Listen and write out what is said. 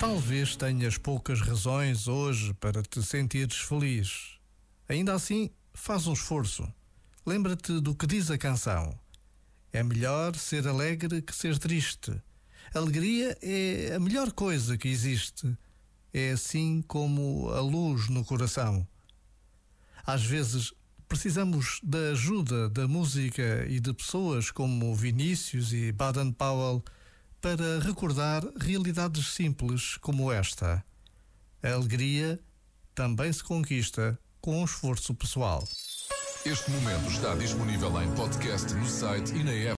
Talvez tenhas poucas razões hoje para te sentires feliz. Ainda assim, faz um esforço. Lembra-te do que diz a canção. É melhor ser alegre que ser triste. Alegria é a melhor coisa que existe. É assim como a luz no coração. Às vezes, precisamos da ajuda da música e de pessoas como Vinícius e Baden Powell para recordar realidades simples como esta. A alegria também se conquista com um esforço pessoal. Este momento está disponível em podcast no site e na app.